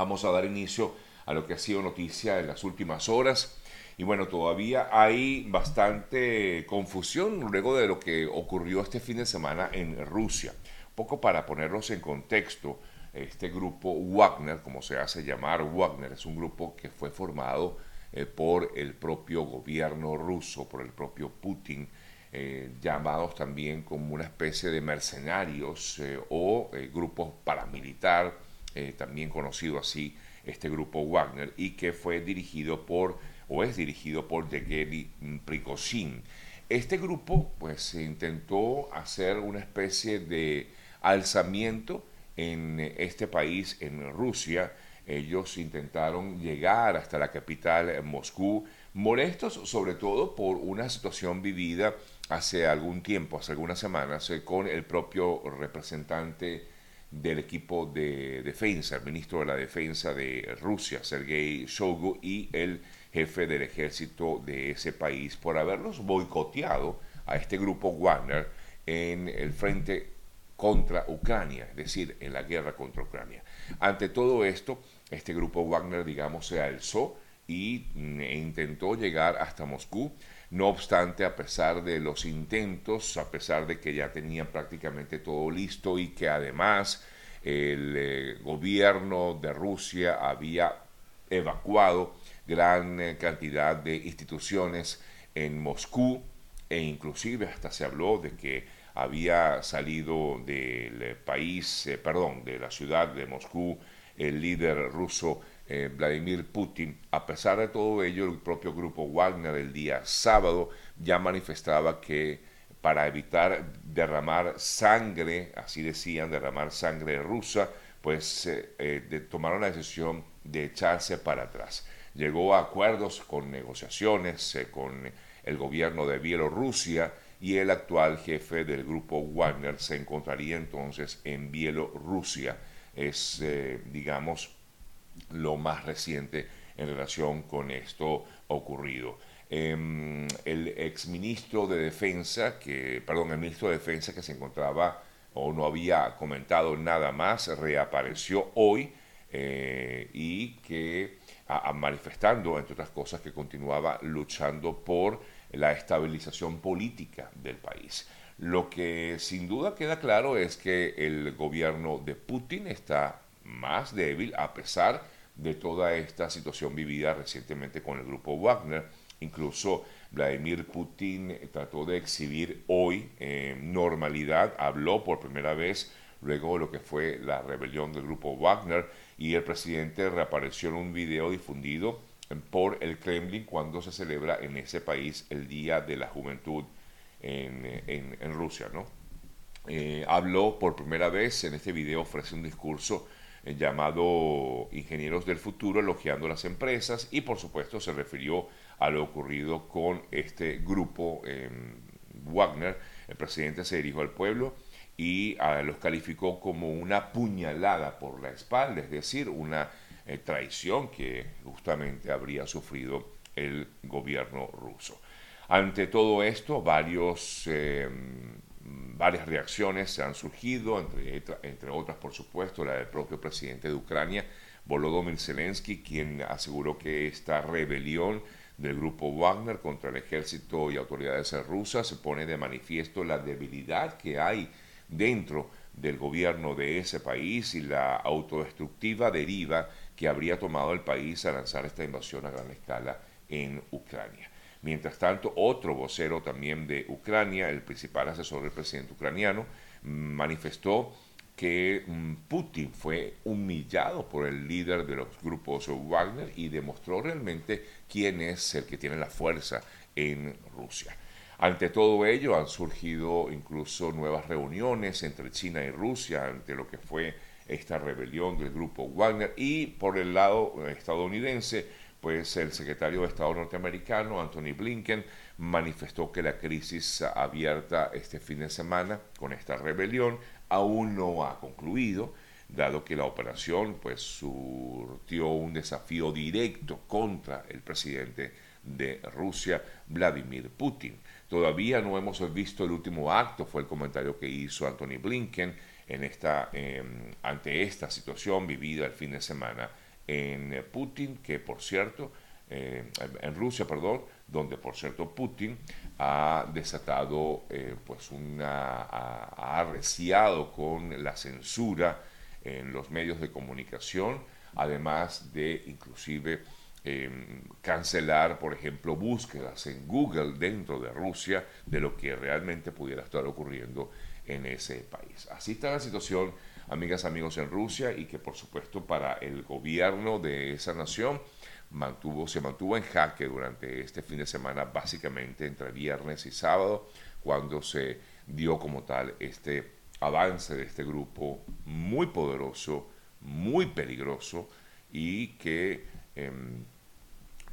Vamos a dar inicio a lo que ha sido noticia en las últimas horas. Y bueno, todavía hay bastante confusión luego de lo que ocurrió este fin de semana en Rusia. Poco para ponerlos en contexto, este grupo Wagner, como se hace llamar Wagner, es un grupo que fue formado eh, por el propio gobierno ruso, por el propio Putin, eh, llamados también como una especie de mercenarios eh, o grupos paramilitar, también conocido así este grupo Wagner, y que fue dirigido por, o es dirigido por Yevgeny Prigozhin. Este grupo pues intentó hacer una especie de alzamiento en este país, en Rusia, ellos intentaron llegar hasta la capital, Moscú, molestos sobre todo por una situación vivida hace algún tiempo, hace algunas semanas, eh, con el propio representante del equipo de defensa, el ministro de la defensa de Rusia, Sergei Shoigu, y el jefe del ejército de ese país por haberlos boicoteado a este grupo Wagner en el frente contra Ucrania, es decir, en la guerra contra Ucrania. Ante todo esto, este grupo Wagner, digamos, se alzó y mm, e intentó llegar hasta Moscú. No obstante, a pesar de los intentos, a pesar de que ya tenían prácticamente todo listo y que además el eh, gobierno de Rusia había evacuado gran eh, cantidad de instituciones en Moscú e inclusive hasta se habló de que había salido del país, eh, perdón, de la ciudad de Moscú el líder ruso eh, Vladimir Putin. A pesar de todo ello, el propio grupo Wagner el día sábado ya manifestaba que para evitar derramar sangre, así decían, derramar sangre rusa, pues eh, eh, tomaron la decisión de echarse para atrás. Llegó a acuerdos con negociaciones con el gobierno de Bielorrusia y el actual jefe del grupo Wagner se encontraría entonces en Bielorrusia es, digamos, lo más reciente en relación con esto ocurrido. Em, el exministro de Defensa, que, perdón, el ministro de Defensa que se encontraba o no había comentado nada más, reapareció hoy eh, y que a, manifestando, entre otras cosas, que continuaba luchando por la estabilización política del país. Lo que sin duda queda claro es que el gobierno de Putin está más débil a pesar de toda esta situación vivida recientemente con el grupo Wagner. Incluso Vladimir Putin trató de exhibir hoy eh, normalidad, habló por primera vez luego de lo que fue la rebelión del grupo Wagner y el presidente reapareció en un video difundido por el Kremlin cuando se celebra en ese país el Día de la Juventud en, en, Rusia, ¿no? Eh, habló por primera vez en este video, ofrece un discurso llamado Ingenieros del Futuro, elogiando las empresas y por supuesto se refirió a lo ocurrido con este grupo em, Wagner. El presidente se dirigió al pueblo y ah, los calificó como una puñalada por la espalda, es decir, una eh, traición que justamente habría sufrido el gobierno ruso. Ante todo esto, varios, em, varias reacciones se han surgido, entre, entre otras, por supuesto, la del propio presidente de Ucrania, Volodymyr Zelensky, quien aseguró que esta rebelión del grupo Wagner contra el ejército y autoridades rusas se pone de manifiesto la debilidad que hay dentro del gobierno de ese país y la autodestructiva deriva que habría tomado el país a lanzar esta invasión a gran escala en Ucrania. Mientras tanto, otro vocero también de Ucrania, el principal asesor del presidente ucraniano, manifestó que mm, Putin fue humillado por el líder de los grupos Wagner y demostró realmente quién es el que tiene la fuerza en Rusia. Ante todo ello han surgido incluso nuevas reuniones entre China y Rusia ante lo que fue esta rebelión del grupo Wagner y por el lado estadounidense pues el secretario de Estado norteamericano, Anthony Blinken, manifestó que la crisis abierta este fin de semana con esta rebelión aún no ha concluido, dado que la operación pues surtió un desafío directo contra el presidente de Rusia, Vladimir Putin. Todavía no hemos visto el último acto, fue el comentario que hizo Anthony Blinken en esta, em, ante esta situación vivida el fin de semana en Putin, que por cierto, eh, en Rusia, perdón, donde por cierto Putin ha desatado, eh, pues una, ha, arreciado con la censura en los medios de comunicación, además de inclusive em, cancelar, por ejemplo, búsquedas en Google dentro de Rusia de lo que realmente pudiera estar ocurriendo en ese país. Así está la situación, amigas, amigos, en Rusia y que por supuesto para el gobierno de esa nación mantuvo, se mantuvo en jaque durante este fin de semana, básicamente entre viernes y sábado, cuando se dio como tal este avance de este grupo muy poderoso, muy peligroso y que em,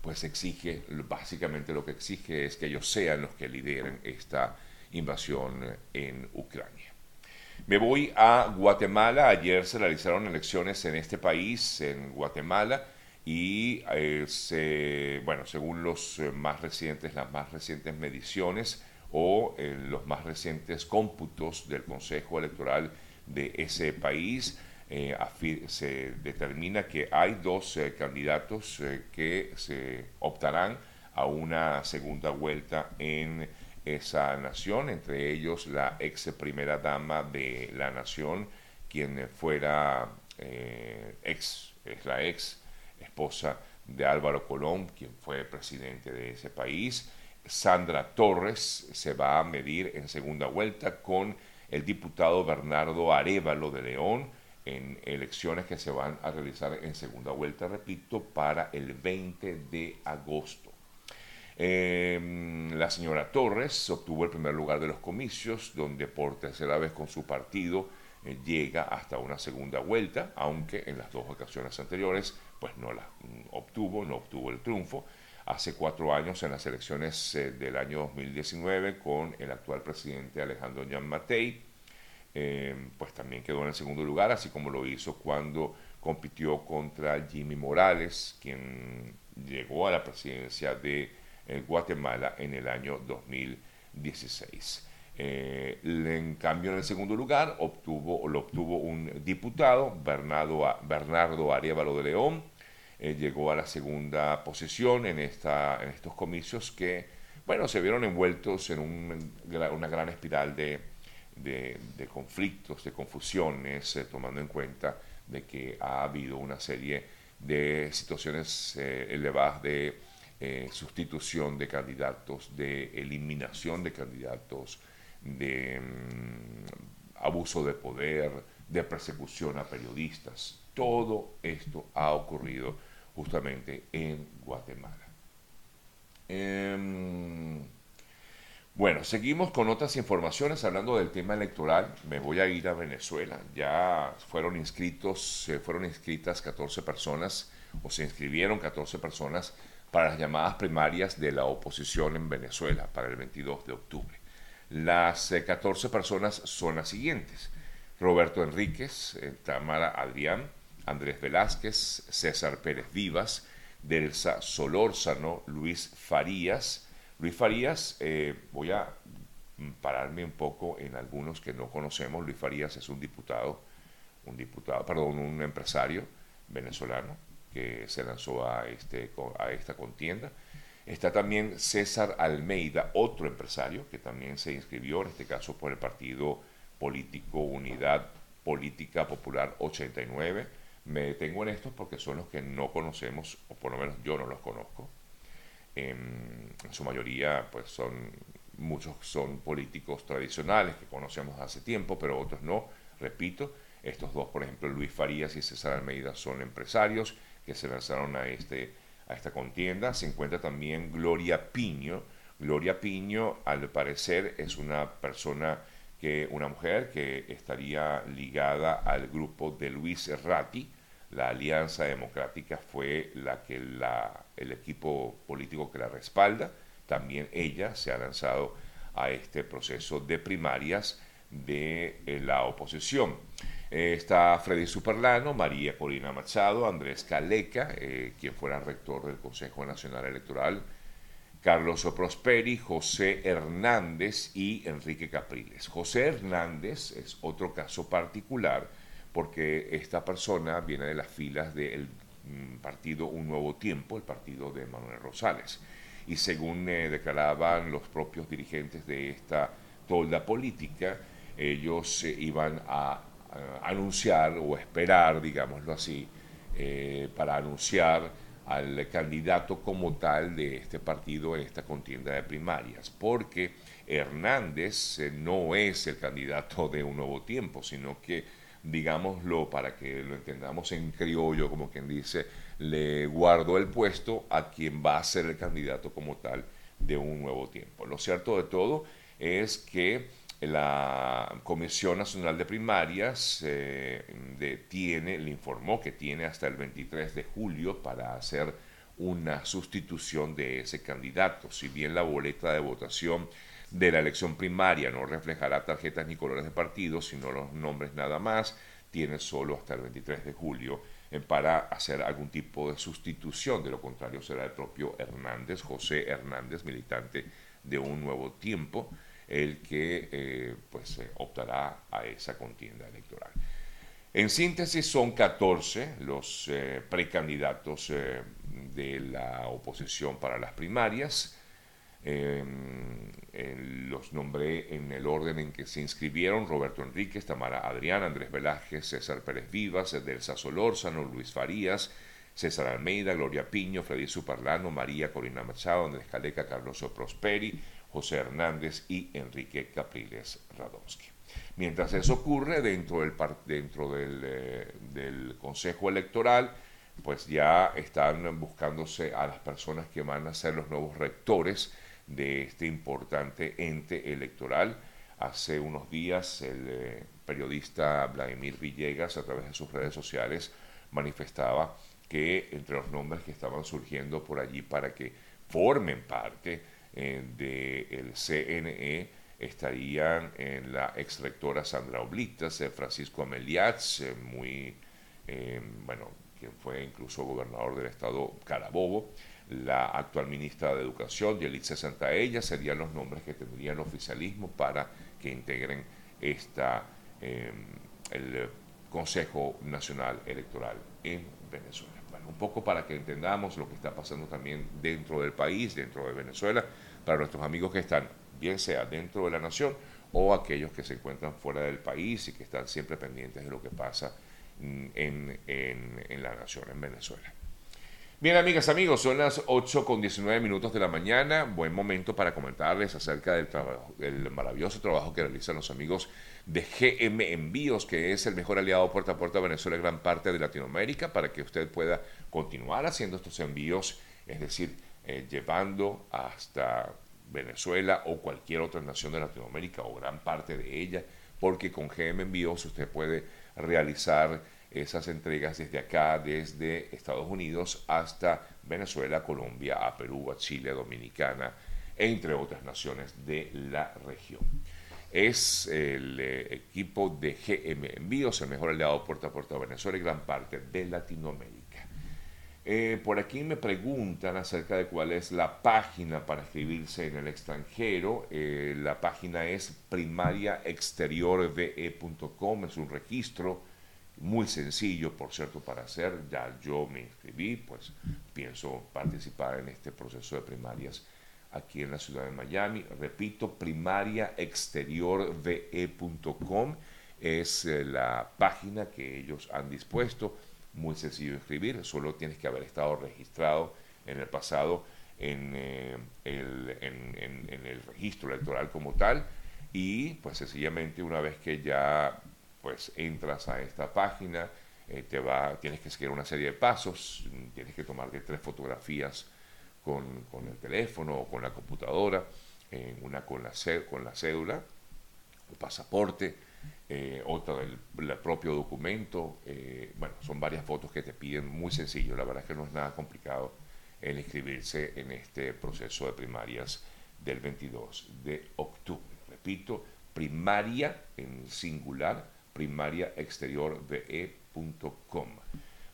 pues exige, básicamente lo que exige es que ellos sean los que lideren esta invasión en Ucrania. Me voy a Guatemala. Ayer se realizaron elecciones en este país, en Guatemala, y eh, bueno, según los eh, más recientes, las más recientes mediciones o eh, los más recientes cómputos del Consejo Electoral de ese país, se determina que hay dos candidatos que se optarán a una segunda vuelta en esa nación, entre ellos la ex primera dama de la nación, quien fuera eh, ex, es la ex esposa de Álvaro Colón, quien fue presidente de ese país. Sandra Torres se va a medir en segunda vuelta con el diputado Bernardo Arevalo de León en elecciones que se van a realizar en segunda vuelta, repito, para el 20 de agosto. Em, la señora Torres obtuvo el primer lugar de los comicios, donde por tercera vez con su partido eh, llega hasta una segunda vuelta, aunque en las dos ocasiones anteriores pues no la mm, obtuvo, no obtuvo el triunfo. Hace cuatro años en las elecciones eh, del año 2019 con el actual presidente Alejandro Jan Matei, em, pues también quedó en el segundo lugar, así como lo hizo cuando compitió contra Jimmy Morales, quien llegó a la presidencia de en Guatemala en el año 2016. Eh, en cambio, en el segundo lugar obtuvo, lo obtuvo un diputado, Bernardo, Bernardo Arevalo de León, eh, llegó a la segunda posición en, esta, en estos comicios que, bueno, se vieron envueltos en una gran espiral de, de, conflictos, de confusiones, eh, tomando en cuenta de que ha habido una serie de situaciones elevadas de eh, sustitución de candidatos, de eliminación de candidatos, de mm, abuso de poder, de persecución a periodistas. Todo esto ha ocurrido justamente en Guatemala. Em, bueno, seguimos con otras informaciones hablando del tema electoral. Me voy a ir a Venezuela. Ya fueron inscritos, fueron inscritas 14 personas o se inscribieron 14 personas para las llamadas primarias de la oposición en Venezuela para el 22 de octubre. Las 14 eh, personas son las siguientes. Roberto Enríquez, eh, Tamara Adrián, Andrés Velázquez, César Pérez Vivas, Delsa Solórzano, Luis Farías. Luis Farías, eh, voy a pararme un poco en algunos que no conocemos. Luis Farías es un diputado, un diputado, perdón, un empresario venezolano que se lanzó a, este, a esta contienda. Está también César Almeida, otro empresario que también se inscribió, en este caso por el partido político Unidad Política Popular 89. Me detengo en estos porque son los que no conocemos, o por lo menos yo no los conozco. En, su mayoría, pues son, muchos son políticos tradicionales que conocemos hace tiempo, pero otros no. Repito, estos dos, por ejemplo, Luis Farías y César Almeida, son empresarios que se lanzaron a, este, a esta contienda. Se encuentra también Gloria Piño. Gloria Piño, al parecer, es una persona que, una mujer que estaría ligada al grupo de Luis Ratti. La Alianza Democrática fue la que la, el equipo político que la respalda. También ella se ha lanzado a este proceso de primarias de eh, la oposición. Eh, está Freddy Superlano, María Corina Machado, Andrés Caleca, eh, quien fuera rector del Consejo Nacional Electoral, Carlos Prosperi, José Hernández y Enrique Capriles. José Hernández es otro caso particular porque esta persona viene de las filas del mm, partido Un Nuevo Tiempo, el partido de Manuel Rosales. Y según eh, declaraban los propios dirigentes de esta tolda política, ellos iban a, anunciar o esperar, digámoslo así, para anunciar al candidato como tal de este partido en esta contienda de primarias, porque Hernández eh, no es el candidato de un nuevo tiempo, sino que, digámoslo para que lo entendamos en criollo, como quien dice, le guardó el puesto a quien va a ser el candidato como tal de un nuevo tiempo. Lo cierto de todo es que la Comisión Nacional de Primarias eh, tiene, le informó que tiene hasta el 23 de julio para hacer una sustitución de ese candidato. Si bien la boleta de votación de la elección primaria no reflejará tarjetas ni colores de partido, sino los nombres nada más, tiene solo hasta el 23 de julio eh, para hacer algún tipo de sustitución. De lo contrario, será el propio Hernández, José Hernández, militante de un nuevo tiempo el que eh, pues, eh, optará a esa contienda electoral. En síntesis, son 14 los eh, precandidatos de la oposición para las primarias. Los nombré en el orden en que se inscribieron Roberto Enríquez, Tamara Adrián, Andrés Velázquez, César Pérez Vivas, Delsa Solórzano, Luis Farías, César Almeida, Gloria Piño, Freddy Suparlano, María Corina Machado, Andrés Caleca, Carlos Prosperi, José Hernández y Enrique Capriles Radonsky. Mientras eso ocurre dentro del, dentro eh, del Consejo Electoral, pues ya están buscándose a las personas que van a ser los nuevos rectores de este importante ente electoral. Hace unos días el eh, periodista Vladimir Villegas a través de sus redes sociales manifestaba que entre los nombres que estaban surgiendo por allí para que formen parte eh, del CNE estarían en la ex rectora Sandra Oblitas, eh, Francisco Ameliatz, eh, muy, bueno, quien fue incluso gobernador del estado Carabobo, la actual ministra de Educación, Yelitza Santaella, serían los nombres que tendrían oficialismo para que integren esta, el Consejo Nacional Electoral en Venezuela un poco para que entendamos lo que está pasando también dentro del país, dentro de Venezuela, para nuestros amigos que están, bien sea dentro de la nación o aquellos que se encuentran fuera del país y que están siempre pendientes de lo que pasa en, en la nación, en Venezuela. Bien, amigas, amigos, son las 8 con 19 minutos de la mañana. Buen momento para comentarles acerca del, trabajo, del maravilloso trabajo que realizan los amigos de GM Envíos, que es el mejor aliado puerta a puerta a Venezuela gran parte de Latinoamérica, para que usted pueda continuar haciendo estos envíos, es decir, eh, llevando hasta Venezuela o cualquier otra nación de Latinoamérica o gran parte de ella, porque con GM Envíos usted puede realizar esas entregas desde acá, desde Estados Unidos hasta Venezuela, Colombia, a Perú, a Chile, Dominicana, entre otras naciones de la región. Es el eh, equipo de GM Envíos, el mejor aliado puerta a puerta de Venezuela y gran parte de Latinoamérica. Eh, por aquí me preguntan acerca de cuál es la página para escribirse en el extranjero. Eh, la página es primariaexteriorve.com, es un registro muy sencillo, por cierto, para hacer. Ya yo me inscribí, pues pienso participar en este proceso de primarias aquí en la ciudad de Miami. Repito, primariaexteriorve.com es eh, la página que ellos han dispuesto. Muy sencillo escribir, solo tienes que haber estado registrado en el pasado en, eh, el, en, el registro electoral como tal y pues sencillamente una vez que ya pues entras a esta página, eh, te va, tienes que seguir una serie de pasos, tienes que tomarte tres fotografías con, el teléfono o con la computadora, una con la, con la cédula, el pasaporte, eh, otra del, propio documento. Eh, bueno, son varias fotos que te piden, muy sencillo, la verdad es que no es nada complicado el inscribirse en este proceso de primarias del 22 de octubre. Repito, primaria en singular primariaexteriorve.com.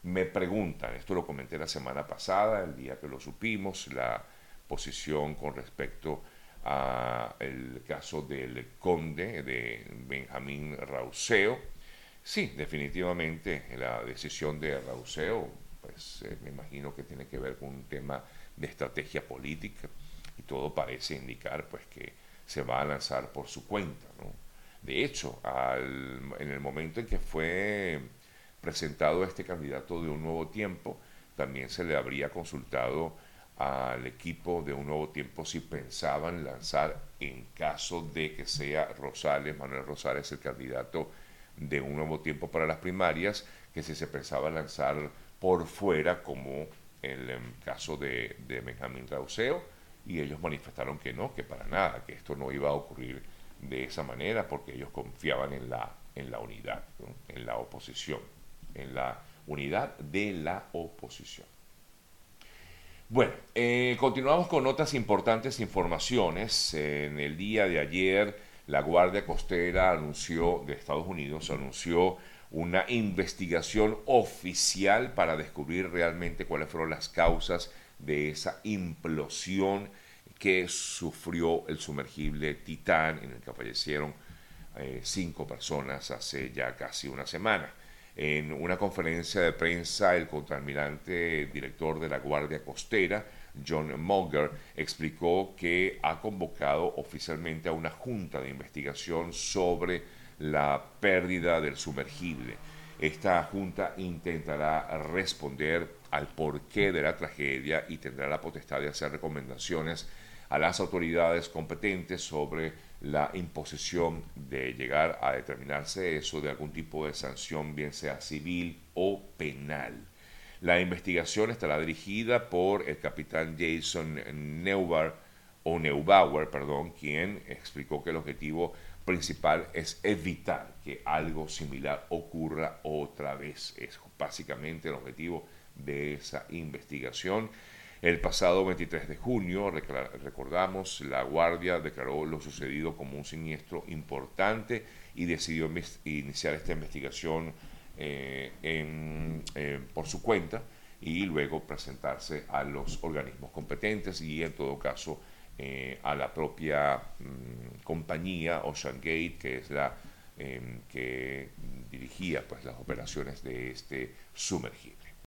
Me preguntan, esto lo comenté la semana pasada, el día que lo supimos, la posición con respecto a el caso del conde de Benjamín Rauseo. Sí, definitivamente la decisión de Rauseo pues me imagino que tiene que ver con un tema de estrategia política y todo parece indicar pues que se va a lanzar por su cuenta. De hecho, en el momento en que fue presentado este candidato de un nuevo tiempo, también se le habría consultado al equipo de un nuevo tiempo si pensaban lanzar en caso de que sea Rosales, Manuel Rosales el candidato de un nuevo tiempo para las primarias, que si se pensaba lanzar por fuera como el, el caso de, de Benjamín Rauseo y ellos manifestaron que no, que para nada, que esto no iba a ocurrir de esa manera porque ellos confiaban en la, en la unidad, en la oposición, en la unidad de la oposición. Bueno, eh, continuamos con otras importantes informaciones. En el día de ayer, la Guardia Costera anunció, de Estados Unidos, anunció una investigación oficial para descubrir realmente cuáles fueron las causas de esa implosión que sufrió el sumergible Titán, en el que fallecieron eh, cinco personas hace ya casi una semana. En una conferencia de prensa, el contraalmirante director de la Guardia Costera, John Monger, explicó que ha convocado oficialmente a una junta de investigación sobre la pérdida del sumergible. Esta junta intentará responder al porqué de la tragedia y tendrá la potestad de hacer recomendaciones a las autoridades competentes sobre la imposición de llegar a determinarse eso de algún tipo de sanción, bien sea civil o penal. La investigación estará dirigida por el capitán Jason Neubar, o Neubauer, perdón, quien explicó que el objetivo principal es evitar que algo similar ocurra otra vez. Es básicamente el objetivo de esa investigación. El pasado 23 de junio, recordamos, la Guardia declaró lo sucedido como un siniestro importante y decidió iniciar esta investigación eh, eh, por su cuenta y luego presentarse a los organismos competentes y en todo caso eh, a la propia mm, compañía Ocean Gate, que es la em, que dirigía pues, las operaciones de este sumergible.